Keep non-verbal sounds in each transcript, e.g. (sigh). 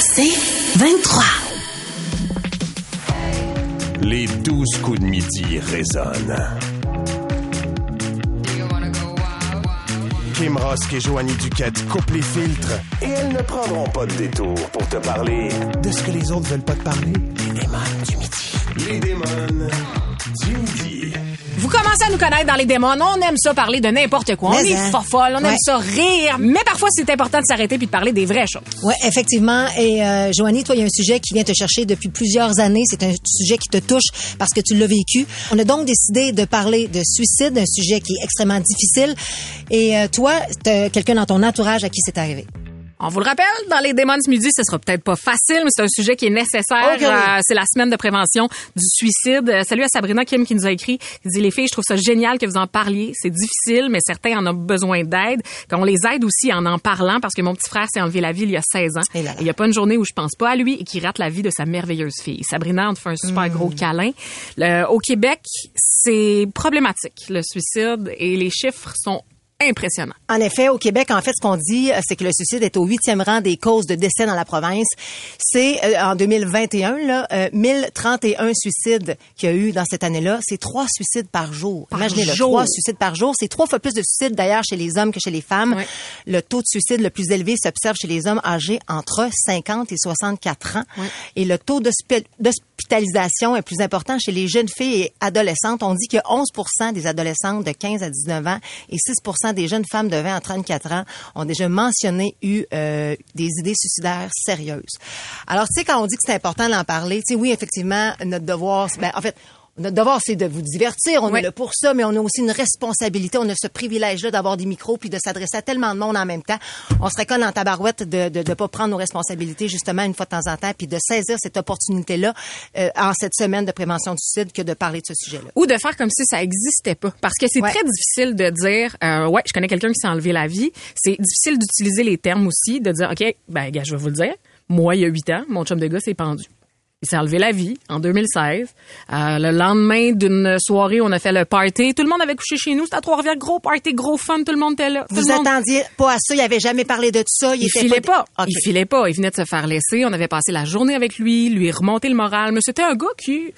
C'est 23. Les douze coups de midi résonnent. Kim Rosk et Joanie Duquette coupent les filtres et elles ne prendront pas de détour pour te parler de ce que les autres veulent pas te parler. Les démons du midi. Les démons du midi. Vous commencez à nous connaître dans les démons. On aime ça parler de n'importe quoi. on est hein. fofolle, on aime ça rire. Mais parfois, c'est important de s'arrêter puis de parler des vraies choses. Oui, effectivement. Et euh, Joanie, toi, il y a un sujet qui vient te chercher depuis plusieurs années. C'est un sujet qui te touche parce que tu l'as vécu. On a donc décidé de parler de suicide, un sujet qui est extrêmement difficile. Et euh, toi, quelqu'un dans ton entourage à qui c'est arrivé. On vous le rappelle, dans les démons ce midi, ce sera peut-être pas facile, mais c'est un sujet qui est nécessaire. Oui. Euh, c'est la semaine de prévention du suicide. Euh, salut à Sabrina Kim qui nous a écrit. Qui dit les filles, je trouve ça génial que vous en parliez. C'est difficile, mais certains en ont besoin d'aide. Qu'on les aide aussi en en parlant, parce que mon petit frère s'est enlevé la vie il y a 16 ans. Et là là. Il y a pas une journée où je pense pas à lui et qui rate la vie de sa merveilleuse fille. Sabrina, on te fait un super Hmm. gros câlin. Le- au Québec, c'est problématique le suicide et les chiffres sont impressionnants. En effet, au Québec, en fait, ce qu'on dit, euh, c'est que le suicide est au huitième rang des causes de décès dans la province. C'est euh, en 2021, là, euh, 1031 suicides qu'il y a eu dans cette année-là. C'est trois suicides par jour. Imaginez-le, trois suicides par jour. C'est trois fois plus de suicides d'ailleurs chez les hommes que chez les femmes. Le taux de suicide le plus élevé s'observe chez les hommes âgés entre 50 et 64 ans. Et le taux d'hospi- d'hospitalisation est plus important chez les jeunes filles et adolescentes. On dit que 11 des adolescentes de 15 à 19 ans et 6 des jeunes femmes de 20 à 34 ans ont déjà mentionné eu euh, des idées suicidaires sérieuses. Alors, tu sais, quand on dit que c'est important d'en parler, tu sais, oui, effectivement, notre devoir, ben, en fait, notre devoir, c'est de vous divertir. On Oui. est là pour ça, mais on a aussi une responsabilité. On a ce privilège-là d'avoir des micros puis de s'adresser à tellement de monde en même temps. On serait con en tabarouette de de, de pas prendre nos responsabilités justement une fois de temps en temps puis de saisir cette opportunité-là euh, en cette semaine de prévention du suicide que de parler de ce sujet-là. ou de faire comme si ça existait pas. Parce que c'est Ouais. très difficile de dire, euh, ouais, je connais quelqu'un qui s'est enlevé la vie. C'est difficile d'utiliser les termes aussi, de dire, OK, ben, gars, je vais vous le dire. Moi, il y a huit ans, mon chum de gars s'est pendu. Il s'est enlevé la vie en 2016. Euh, le lendemain d'une soirée, on a fait le party. Tout le monde avait couché chez nous. C'était à Trois-Rivières. Gros party, gros fun. Tout le monde était là. Tout Vous monde- attendiez pas à ça, il avait jamais parlé de ça, il, il était filait pas. Il filait pas. Il venait de se faire laisser. On avait passé la journée avec lui, lui remonter le moral. Mais c'était un gars qui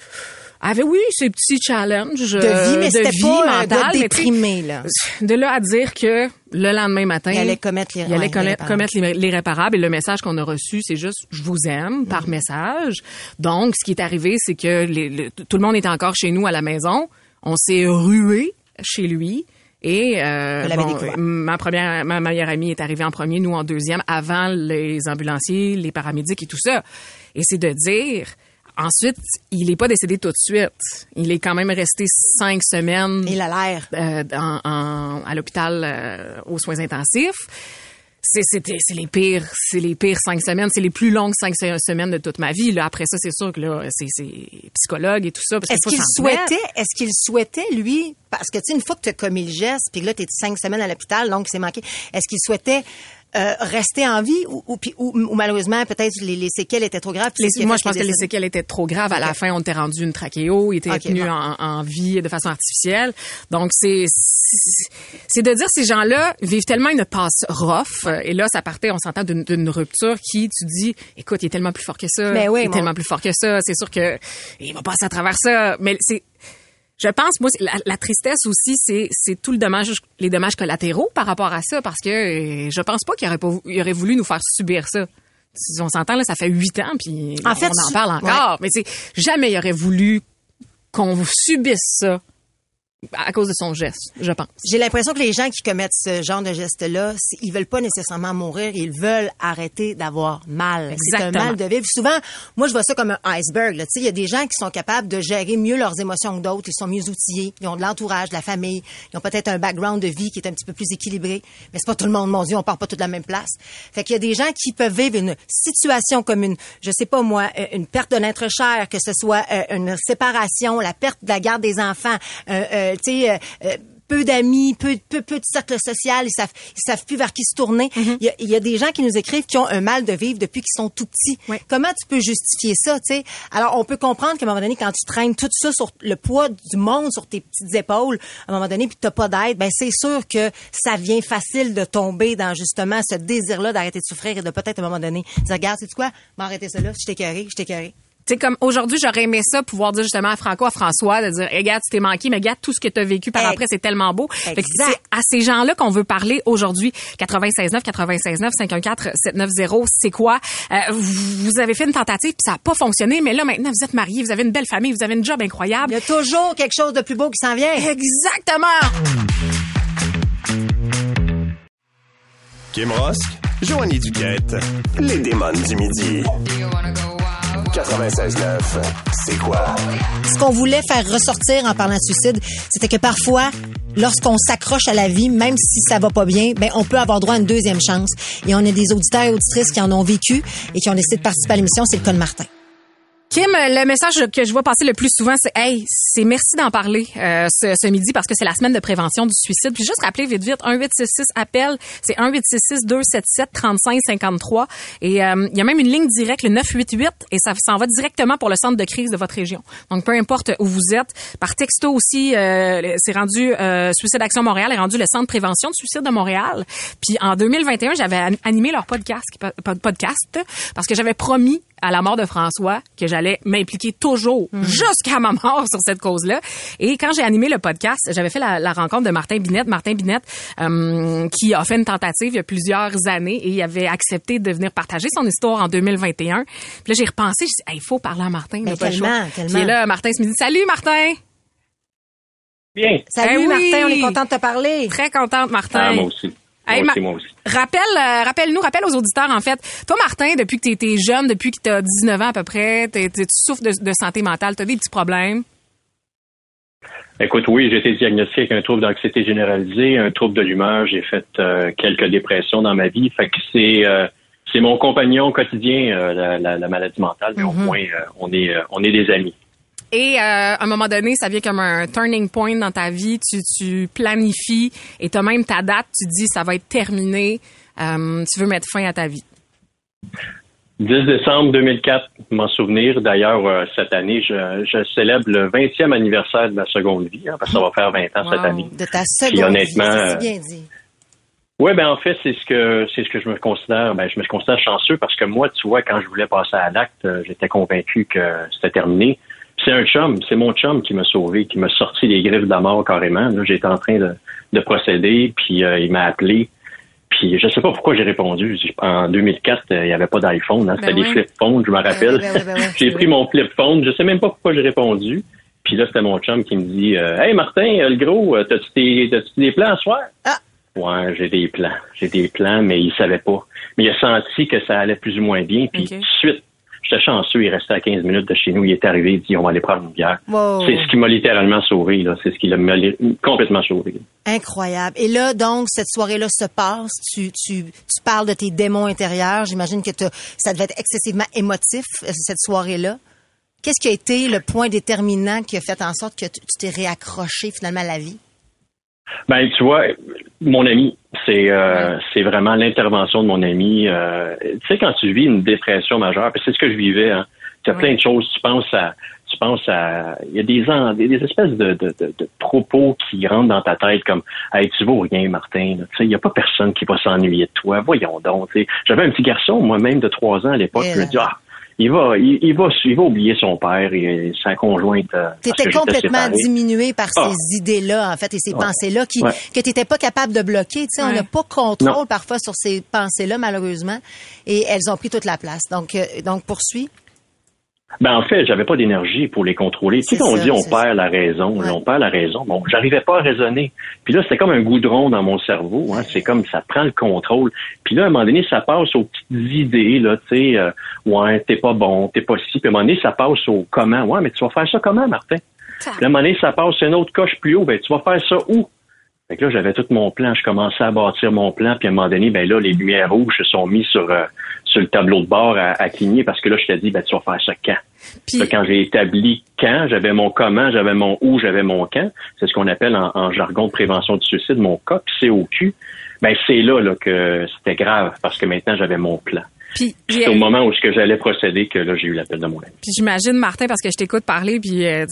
avait, oui, ses petits challenges de vie, mais de c'était pas un mentale, sais, déprimé là. de là à dire que le lendemain matin, Il allait commettre les- il allait ouais, commettre l'irré- l'irréparable. Et le message qu'on a reçu, c'est juste je vous aime Mm. par message. Donc, ce qui est arrivé, c'est que les- le- tout le monde était encore chez nous à la maison. On s'est rué chez lui. Et euh, bon, ma première, ma meilleure amie est arrivée en premier, nous en deuxième, avant les ambulanciers, les paramédics et tout ça. Et c'est de dire, ensuite, il n'est pas décédé tout de suite. Il est quand même resté cinq semaines Il a l'air. euh, en- en- à l'hôpital euh, aux soins intensifs. C'est les pires, c'est les pires cinq semaines, c'est les plus longues cinq se- semaines de toute ma vie. Là. Après ça, c'est sûr que là, c'est psychologue et tout ça. Est-ce qu'il souhaitait, est-ce qu'il souhaitait, lui, parce que, tu sais, une fois que tu as commis le geste, puis là, tu es cinq semaines à l'hôpital, donc c'est manqué, est-ce qu'il souhaitait euh, rester en vie ou, ou, ou- ou malheureusement, peut-être les, les séquelles étaient trop graves? Les- moi, je pense que les séquelles étaient trop graves. À la fin, on était rendu une trachéo. Il était Ok, tenu bon. en, en vie de façon artificielle. Donc, c'est c'est- de dire ces gens-là vivent tellement une passe rough. euh, Et là, ça partait, on s'entend d'une d'une rupture qui, tu dis, écoute, il est tellement plus fort que ça. Mais oui, il est mon- tellement plus fort que ça. C'est sûr que il va passer à travers ça. Mais c'est je pense, moi, la, la tristesse aussi, c'est, tout le dommage, les dommages collatéraux par rapport à ça, parce que euh, je pense pas qu'il aurait, pas, vou- il aurait voulu nous faire subir ça. Si on s'entend, là, ça fait huit ans, puis En fait, on en parle encore. Mais c'est jamais il aurait voulu qu'on subisse ça à cause de son geste, je pense. J'ai l'impression que les gens qui commettent ce genre de geste-là, ils veulent pas nécessairement mourir, ils veulent arrêter d'avoir mal. C'est un mal de vivre. Souvent, moi, je vois ça comme un iceberg. Tu sais, il y a des gens qui sont capables de gérer mieux leurs émotions que d'autres. Ils sont mieux outillés. Ils ont de l'entourage, de la famille. Ils ont peut-être un background de vie qui est un petit peu plus équilibré. Mais c'est pas tout le monde, mon Dieu, on part pas tous de la même place. Fait qu'il y a des gens qui peuvent vivre une situation comme une, je sais pas moi, euh, une perte d'un être cher, que ce soit euh, une séparation, la perte de la garde des enfants, euh, euh, tu sais, euh, euh, peu d'amis, peu, peu, peu de cercle social, ils savent, ils savent plus vers qui se tourner. Mm-hmm. il, y a, il y a des gens qui nous écrivent qui ont un mal de vivre depuis qu'ils sont tout petits. Comment tu peux justifier ça, tu sais? Alors, on peut comprendre qu'à un moment donné, quand tu traînes tout ça sur le poids du monde sur tes petites épaules, à un moment donné, puis t'as pas d'aide, ben c'est sûr que ça vient facile de tomber dans justement ce désir-là d'arrêter de souffrir et de peut-être à un moment donné dire, regarde, sais quoi? M'arrêter ça là, je t'ai carré, je sais, comme aujourd'hui, j'aurais aimé ça, pouvoir dire justement à Franco, à François, de dire, regarde, tu t'es manqué, mais regarde tout ce que tu as vécu par après, c'est tellement beau. Fait que Exact. c'est à ces gens-là qu'on veut parler aujourd'hui. 96.9, 96.9, 514, 790, c'est quoi? Euh, vous avez fait une tentative, puis ça n'a pas fonctionné, mais là, maintenant, vous êtes mariés, vous avez une belle famille, vous avez une job Il incroyable. y a toujours quelque chose de plus beau qui s'en vient. Exactement! Kim Rosk, Joanie Duquette, les démons du midi. 96.9, c'est quoi? Ce qu'on voulait faire ressortir en parlant de suicide, c'était que parfois, lorsqu'on s'accroche à la vie, même si ça va pas bien, ben on peut avoir droit à une deuxième chance. Et on a des auditeurs et auditrices qui en ont vécu et qui ont décidé de participer à l'émission. C'est le cas de Martin. Kim, le message que je vois passer le plus souvent, c'est Hey, c'est merci d'en parler euh, ce, ce midi parce que c'est la semaine de prévention du suicide. Puis juste rappeler vite vite, 1866 appel, c'est 1866 277 35 53 et euh, il y a même une ligne directe le 988 et ça s'en va directement pour le centre de crise de votre région. Donc peu importe où vous êtes, par texto aussi euh, c'est rendu euh, Suicide Action Montréal est rendu le centre de prévention du suicide de Montréal. Puis en 2021, j'avais an- animé leur podcast pod- podcast parce que j'avais promis à la mort de François que j'allais m'impliquer toujours jusqu'à ma mort sur cette cause-là. Et quand j'ai animé le podcast, j'avais fait la, la rencontre de Martin Binette. Martin Binette, euh, qui a fait une tentative il y a plusieurs années et il avait accepté de venir partager son histoire en 2021. Puis là, j'ai repensé, j'ai dit, Hey, il faut parler à Martin. Pas le tellement, choix. tellement. Puis là, Martin se me dit, salut Martin! Bien. Salut Eh oui! Martin, on est content de te parler. Très contente, Martin. Ah, moi aussi. Moi Hey, aussi, Ma- moi aussi. Rappelle, euh, rappelle-nous, rappelle aux auditeurs, en fait. Toi, Martin, depuis que tu étais jeune, depuis que tu as 19 ans à peu près, t'es- t'es- tu souffres de, de santé mentale, tu as des petits problèmes? Écoute, oui, j'ai été diagnostiqué avec un trouble d'anxiété généralisée, un trouble de l'humeur. J'ai fait euh, quelques dépressions dans ma vie. Fait que c'est euh, c'est mon compagnon quotidien, la, la- la maladie mentale, mais au moins euh, on est on est des amis. Et euh, à un moment donné, ça vient comme un turning point dans ta vie. Tu, tu planifies et tu as même ta date. Tu dis, ça va être terminé. Euh, tu veux mettre fin à ta vie. 10 décembre 2004, m'en souvenir. D'ailleurs, euh, cette année, je, je célèbre le 20e anniversaire de ma seconde vie, hein, parce que ça va faire 20 ans cette année. De ta seconde Puis honnêtement, vie, bien dit. Oui, ben en fait, c'est ce que c'est ce que je me considère. Ben, je me considère chanceux parce que moi, tu vois, quand je voulais passer à l'acte, j'étais convaincu que c'était terminé. C'est un chum, c'est mon chum qui m'a sauvé, qui m'a sorti les griffes de la mort carrément. Là, j'étais en train de, de procéder, puis euh, il m'a appelé. Puis je sais pas pourquoi j'ai répondu. En 2004, euh, il n'y avait pas d'iPhone, hein, c'était Ben des flip phones, je me rappelle. ben ouais, ben (laughs) j'ai pris mon flip phone, je sais même pas pourquoi j'ai répondu. Puis là, c'était mon chum qui me dit euh, Hey Martin, le gros, t'as-tu des, t'as-tu des plans à soir? Ah. Ouais, j'ai des plans. J'ai des plans, mais il savait pas. Mais il a senti que ça allait plus ou moins bien. Puis tout de suite, j'étais chanceux, il restait à 15 minutes de chez nous, il est arrivé, il dit on va aller prendre une bière. Wow. C'est ce qui m'a littéralement sauvé, là. C'est ce qui m'a complètement sauvé. Incroyable. Et là, donc, cette soirée-là se passe. Tu, tu, tu parles de tes démons intérieurs. J'imagine que ça devait être excessivement émotif, euh, cette soirée-là. Qu'est-ce qui a été le point déterminant qui a fait en sorte que tu t'es réaccroché finalement à la vie? Ben, tu vois, mon ami, c'est euh, c'est vraiment l'intervention de mon ami. Euh, tu sais, quand tu vis une dépression majeure, c'est ce que je vivais, hein, tu as plein de choses, tu penses à tu penses à il y a des en- des, des espèces de, de, de, de propos qui rentrent dans ta tête comme Hey, tu vaux rien, Martin. Tu sais, il n'y a pas personne qui va s'ennuyer de toi. Voyons donc. J'avais un petit garçon, moi-même, de trois ans à l'époque, Et je me dis, ah, il va, il, il va, il va oublier son père et sa conjointe. euh, parce Tu que étais j'étais complètement diminué par Ah. ces idées-là, en fait, et ces Ouais. pensées-là qui, Ouais. que tu n'étais pas capable de bloquer. Tu sais, On n'a pas contrôle Non. parfois sur ces pensées-là, malheureusement, et elles ont pris toute la place. Donc, euh, donc poursuis. Ben en fait, j'avais pas d'énergie pour les contrôler. Tu sais, on dit on perd la raison, Ouais. on perd la raison. Bon, j'arrivais pas à raisonner. Puis là, c'était comme un goudron dans mon cerveau. Hein. C'est comme ça prend le contrôle. Puis là, à un moment donné, ça passe aux petites idées. Là, tu sais, euh, ouais, t'es pas bon, t'es pas si. Puis à un moment donné, ça passe au comment. Ouais, mais tu vas faire ça comment, Martin? Puis à un moment donné, ça passe une autre coche plus haut. Ben, tu vas faire ça où? Fait que là, j'avais tout mon plan. Je commençais à bâtir mon plan. Puis à un moment donné, ben là, les lumières rouges se sont mises sur, euh, sur le tableau de bord à, à, cligner parce que là, je t'ai dit, ben, tu vas faire ça quand? Puis... quand j'ai établi quand, j'avais mon comment, j'avais mon où, j'avais mon quand. C'est ce qu'on appelle en, jargon de prévention du suicide, mon COP, COQ. Ben, c'est là, là que c'était grave parce que maintenant, j'avais mon plan. Puis, c'est au moment où ce que j'allais procéder que là j'ai eu l'appel de mon ami. Puis j'imagine Martin parce que je t'écoute parler puis euh,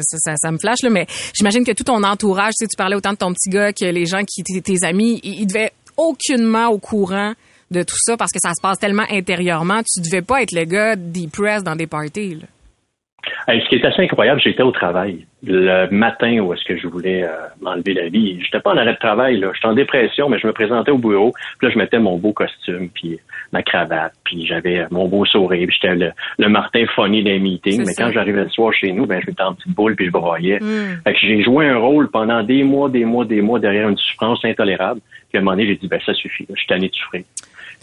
ça, ça, me flash là, mais j'imagine que tout ton entourage, tu sais, tu parlais autant de ton petit gars que les gens qui étaient tes amis, ils, devaient aucunement au courant de tout ça parce que ça se passe tellement intérieurement. Tu devais pas être le gars depressed dans des parties. Là ce qui est assez incroyable, j'étais au travail le matin où est-ce que je voulais euh, m'enlever la vie. J'étais pas en arrêt de travail, là. J'étais en dépression, mais je me présentais au bureau. Puis là, je mettais mon beau costume, puis ma cravate, puis j'avais mon beau sourire. Puis j'étais le, Martin funny des meetings. Mais quand j'arrivais le soir chez nous, ben, je mettais en petite boule, puis je broyais. Hmm. Fait que j'ai joué un rôle pendant des mois, des mois, des mois derrière une souffrance intolérable. Puis à un moment donné, j'ai dit, ben ça suffit. Je suis tanné de souffrir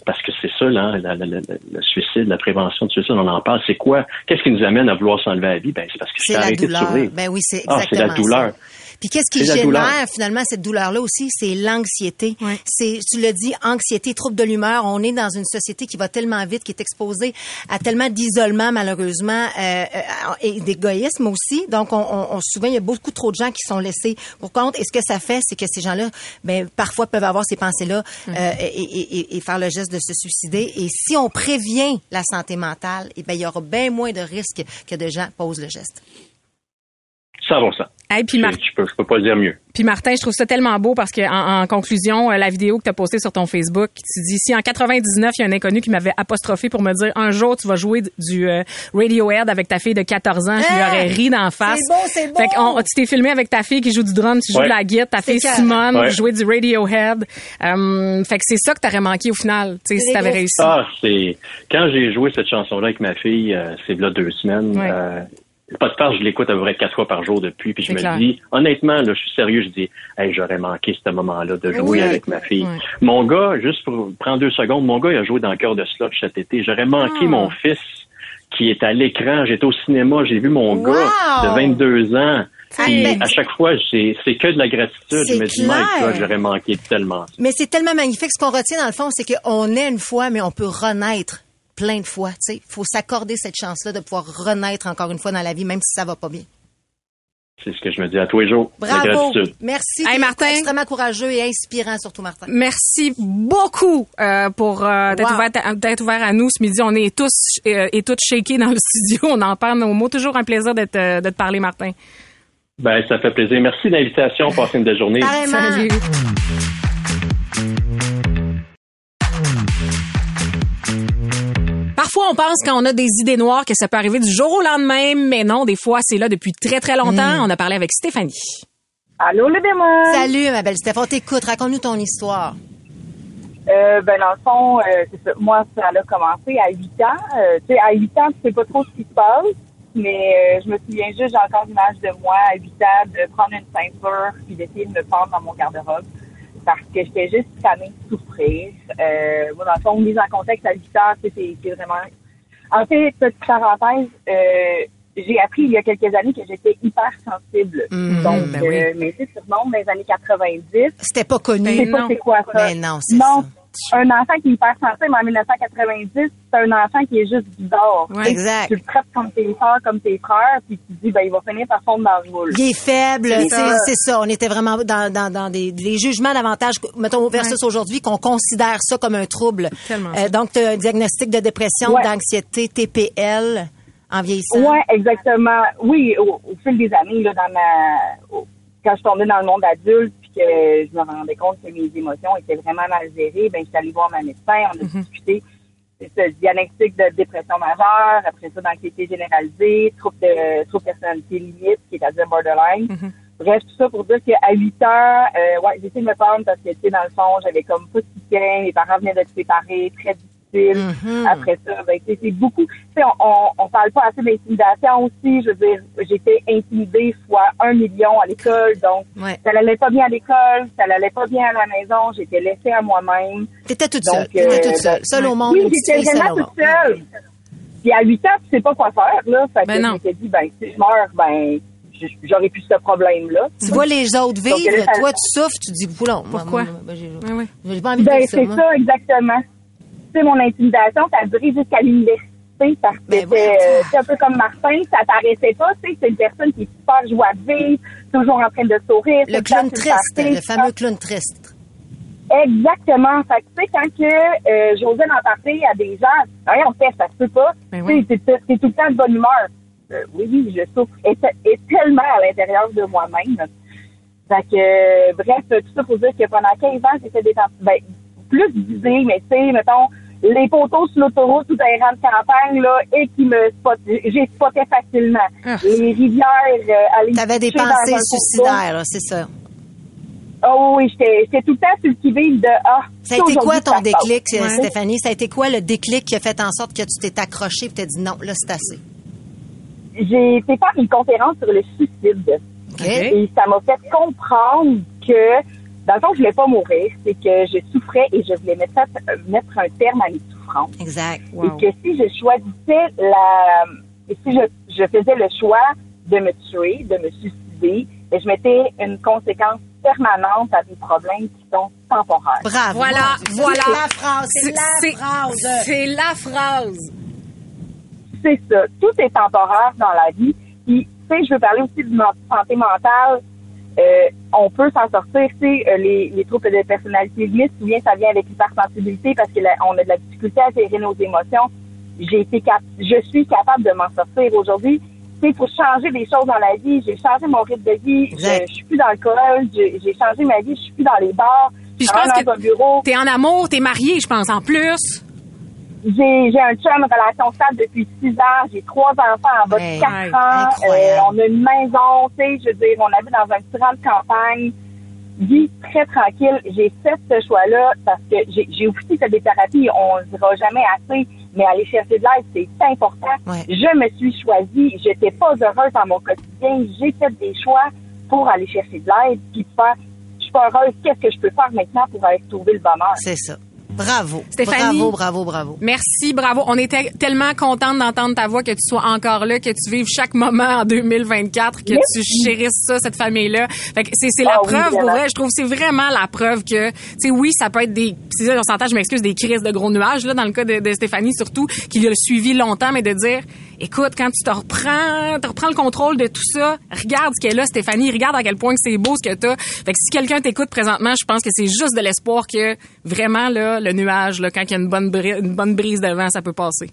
parce que c'est ça, là, le suicide, la prévention du suicide, on en parle. C'est quoi? Qu'est-ce qui nous amène à vouloir s'enlever la vie? Ben, c'est parce que c'est arrêté de souffrir. Ben oui, c'est exactement ah, c'est la douleur. Puis qu'est-ce qui génère finalement cette douleur-là aussi, c'est l'anxiété. C'est, tu le dis, anxiété, trouble de l'humeur. On est dans une société qui va tellement vite, qui est exposée à tellement d'isolement malheureusement euh, euh et d'égoïsme aussi. Donc, on, on, souvent il y a beaucoup trop de gens qui sont laissés pour compte. Et ce que ça fait, c'est que ces gens-là, ben parfois peuvent avoir ces pensées-là euh, et, et, et, faire le geste de se suicider. Et si on prévient la santé mentale, eh ben il y aura bien moins de risques que de gens posent le geste. Ça va ça. Hey, puis je, peux, je peux pas dire mieux. Puis Martin, je trouve ça tellement beau parce que en, conclusion, euh, la vidéo que tu as postée sur ton Facebook, tu dis si en 99, il y a un inconnu qui m'avait apostrophé pour me dire un jour tu vas jouer du euh, Radiohead avec ta fille de 14 ans, je lui aurais ri d'en face. C'est beau, c'est beau. Fait que tu t'es filmé avec ta fille qui joue du drum, tu joues de la guitare, ta fille Simone jouait du Radiohead. Euh, fait que c'est ça que t'aurais manqué au final, tu sais si t'avais réussi. Ah, c'est quand j'ai joué cette chanson là avec ma fille, c'est là deux semaines de farce, je l'écoute à peu près quatre fois par jour depuis, puis je me dis, honnêtement, là, je suis sérieux, je dis, hey, j'aurais manqué ce moment-là de jouer avec ma fille. Mon gars, juste pour prendre deux secondes, mon gars, il a joué dans le cœur de slot cet été. J'aurais manqué ah. mon fils qui est à l'écran. J'étais au cinéma, j'ai vu mon gars de 22 ans. Puis à chaque fois, c'est que de la gratitude. Je me dis, my j'aurais manqué tellement. Mais c'est tellement magnifique. Ce qu'on retient dans le fond, c'est qu'on est une fois, mais on peut renaître plein de fois. Il faut s'accorder cette chance-là de pouvoir renaître encore une fois dans la vie, même si ça va pas bien. C'est ce que je me dis à tous les jours. Bravo. Merci. Hey, Martin. Extrêmement courageux et inspirant, surtout, Martin. Merci beaucoup euh, pour euh, d'être ouvert, à nous ce midi. On est tous euh, et toutes shakés dans le (laughs) studio. On en parle nos mots. Toujours un plaisir de te parler, Martin. Ben, ça fait plaisir. Merci de l'invitation. Passez une belle journée. Salut. Parfois, on pense quand on a des idées noires que ça peut arriver du jour au lendemain, mais non, des fois, c'est là depuis très, très longtemps. Hmm. On a parlé avec Stéphanie. Allô, le démon! Salut, ma belle Stéphanie. T'écoute, raconte-nous ton histoire. Euh, ben, dans le fond, euh, moi, ça a commencé à 8 ans. Euh, tu sais, à 8 ans, tu sais pas trop ce qui se passe, mais je me souviens juste, j'ai encore l'image de moi à 8 ans, de prendre une ceinture puis d'essayer de me prendre dans mon garde-robe parce que j'étais juste tannée de souffrir. Euh, moi, dans le fond, mise en contexte à 8 heures, c'est vraiment... En fait, petite parenthèse, euh, j'ai appris il y a quelques années que j'étais hyper sensible. Mhm, Donc, ben oui. euh, mais c'est sûrement dans les années 90. C'était pas connu. C'est pas c'est quoi ça. Ben non, c'est ça un enfant qui est hypersensible en 1990, c'est un enfant qui est juste bizarre. Ouais, exact. Tu le traites comme tes soeurs, comme tes frères, puis tu te dis, ben, il va finir par fondre dans le moule. Il est faible, c'est ça. On était vraiment dans, dans, dans des, des jugements davantage, mettons, versus aujourd'hui, qu'on considère ça comme un trouble. Euh, donc, tu as un diagnostic de dépression, d'anxiété, TPL, en vieillissant. Oui, exactement. Oui, au, fil des années, là, dans ma, quand je suis tombée dans le monde adulte, que je me rendais compte que mes émotions étaient vraiment mal gérées, ben, je suis allée voir ma médecin, on a mhm. discuté c'est ce diagnostic de dépression majeure, après ça, d'anxiété généralisée, trouble de trouble personnalité limite, qui est à dire borderline. Mhm. Bref, tout ça pour dire qu'à 8 heures, euh, ouais, j'ai essayé de me prendre parce que, tu sais, dans le fond, j'avais comme pas de soutien, mes parents venaient de se séparer, très Mm-hmm. Après ça, ben, c'est beaucoup. On, on parle pas assez d'intimidation aussi. Je veux dire, j'étais intimidée fois un million à l'école, donc ça n'allait pas bien à l'école, ça n'allait pas bien à la maison. J'étais laissée à moi-même. T'étais toute seule. T'étais toute seule, seule au monde. Oui, j'étais vraiment toute seule. Puis à 8 ans, tu sais pas quoi faire là. Fait ben que je dit, ben si je meurs, ben j'aurais plus ce problème-là. Tu vois les autres Donc, vivre, là, ça- toi, tu souffres, tu dis, poulon. moi, Pourquoi? moi, j'ai Oui, oui. j'ai pas envie de Ben, dire ça, c'est ça, exactement. Sais, mon intimidation, ça a duré jusqu'à l'université parce que Ben, c'était voyons. euh, c'est un peu comme Martin, ça t'arrêtait pas, tu sais, c'est une personne qui est super joie de vivre, toujours en train de sourire. Le clown triste, le fameux clown triste. Exactement. Fait que, tu sais, quand que euh, j'osais en parler à des gens, rien, on fait, ça se peut pas. Ben tu sais, t'es tout le temps de bonne humeur. Euh, oui, oui, je souffre et, et tellement à l'intérieur de moi-même. Fait que, euh, bref, tout ça pour dire que pendant 15 ans, j'ai fait des temps, ben, plus d'idées, mais tu sais, mettons, les poteaux sur l'autoroute ou dans les rangs de campagne, là, et qui me spot, j'ai spoté facilement. Ah. Les rivières, euh, aller T'avais des pensées suicidaires, là, c'est ça. Oh oui, j'étais j'étais tout le temps sur le de ah. Ça a été quoi ton déclic, euh, Ouais. Stéphanie? Ça a été quoi le déclic qui a fait en sorte que tu t'es accroché et t'as dit non, là, c'est assez? J'ai été faire une conférence sur le suicide. OK? Et ça m'a fait comprendre que, dans le fond, je voulais pas mourir. C'est que je souffrais et je voulais mettre, euh, mettre un terme à mes souffrances. Exact. Wow. Et que si je choisissais la, et si je, je faisais le choix de me tuer, de me suicider, ben, je mettais une conséquence permanente à des problèmes qui sont temporaires. Bravo. Voilà, voilà. C'est la phrase, c'est la phrase. C'est la phrase. c'est ça. Tout est temporaire dans la vie. Puis, tu sais, je veux parler aussi de notre santé mentale. Euh, on peut s'en sortir, tu sais, euh, les, les troubles de personnalité limite, souvent, ça vient avec l'hypersensibilité parce que la- on a de la difficulté à gérer nos émotions. J'ai été cap je suis capable de m'en sortir aujourd'hui. Tu sais, il faut changer des choses dans la vie. J'ai changé mon rythme de vie. Je, je suis plus dans l'alcool. J'ai j'ai changé ma vie. Je suis plus dans les bars. Puis je pense que t'es en amour, t'es marié, je pense, en plus. J'ai j'ai un chum, relation stable depuis six ans. J'ai trois enfants en bas de quatre ans. Euh, on a une maison, tu sais, je veux dire, on habite dans un petit rang de campagne. Vie très tranquille. J'ai fait ce choix-là parce que j'ai j'ai aussi fait des thérapies. On ne dira jamais assez, mais aller chercher de l'aide, c'est important. Ouais. Je me suis choisie. J'étais pas heureuse dans mon quotidien. J'ai fait des choix pour aller chercher de l'aide puis faire. Je suis pas heureuse. Qu'est-ce que je peux faire maintenant pour aller trouver le bonheur? C'est ça. Bravo. Stéphanie? Bravo, bravo, bravo. Merci, bravo. On était tellement contente d'entendre ta voix, que tu sois encore là, que tu vives chaque moment en 2024, que Merci. tu chérisses ça, cette famille-là. Fait que c'est, c'est la Ah oui, preuve, pour vraiment. vrai. Je trouve que c'est vraiment la preuve que, tu sais, oui, ça peut être des, c'est on s'entend, je m'excuse, des crises de gros nuages, là, dans le cas de, de Stéphanie, surtout, qui l'a suivi longtemps, mais de dire, écoute, quand tu te reprends, tu reprends le contrôle de tout ça, regarde ce qu'elle est là, Stéphanie, regarde à quel point c'est beau ce que t'as. Fait que si quelqu'un t'écoute présentement, je pense que c'est juste de l'espoir que, vraiment, là, le nuage, là, quand il y a une bonne, une bonne brise de vent, ça peut passer.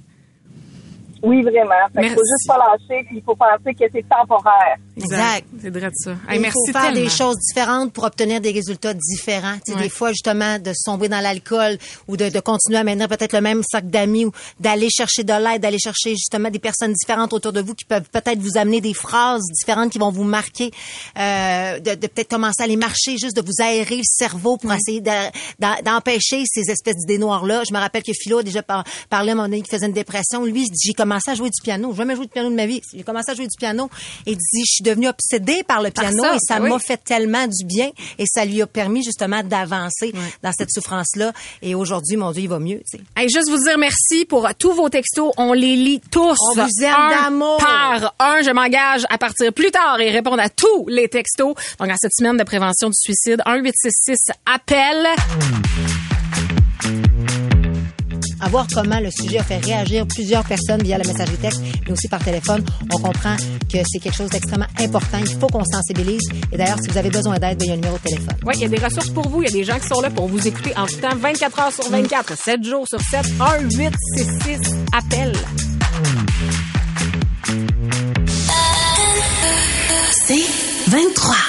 Oui, vraiment. Fait qu'il faut juste pas lâcher, puis il faut penser que c'est temporaire. Exact. C'est vrai de ça. Hey, il merci faut faire tellement. des choses différentes pour obtenir des résultats différents. Tu sais, Ouais. Des fois, justement, de sombrer dans l'alcool ou de, de continuer à maintenir peut-être le même sac d'amis ou d'aller chercher de l'aide, d'aller chercher justement des personnes différentes autour de vous qui peuvent peut-être vous amener des phrases différentes qui vont vous marquer, euh, de, de peut-être commencer à les marcher, juste de vous aérer le cerveau pour essayer d'empêcher ces espèces d'idées noires-là. Je me rappelle que Philo a déjà par- parlé à un moment donné qu'il faisait une dépression. Lui, il dit, j'ai commencé à jouer du piano. J'ai jamais joué de piano de ma vie. J'ai commencé à jouer du piano et dit, je suis devenu obsédée par le Par piano ça, et ça ben m'a fait tellement du bien et ça lui a permis justement d'avancer dans cette souffrance-là. Et aujourd'hui, mon Dieu, il va mieux. Hey, juste vous dire merci pour tous vos textos. On les lit tous. On vous aime d'amour. Par un, je m'engage à partir plus tard et répondre à tous les textos. Donc, à cette semaine de prévention du suicide, 1-866 appel à voir comment le sujet a fait réagir plusieurs personnes via la messagerie texte, mais aussi par téléphone. On comprend que c'est quelque chose d'extrêmement important. Il faut qu'on sensibilise. Et d'ailleurs, si vous avez besoin d'aide, il y a un numéro de téléphone. Oui, il y a des ressources pour vous. Il y a des gens qui sont là pour vous écouter en tout temps, 24 heures sur 24, 7 mm. jours sur 7, 1 8 6 6 appel. C'est 23.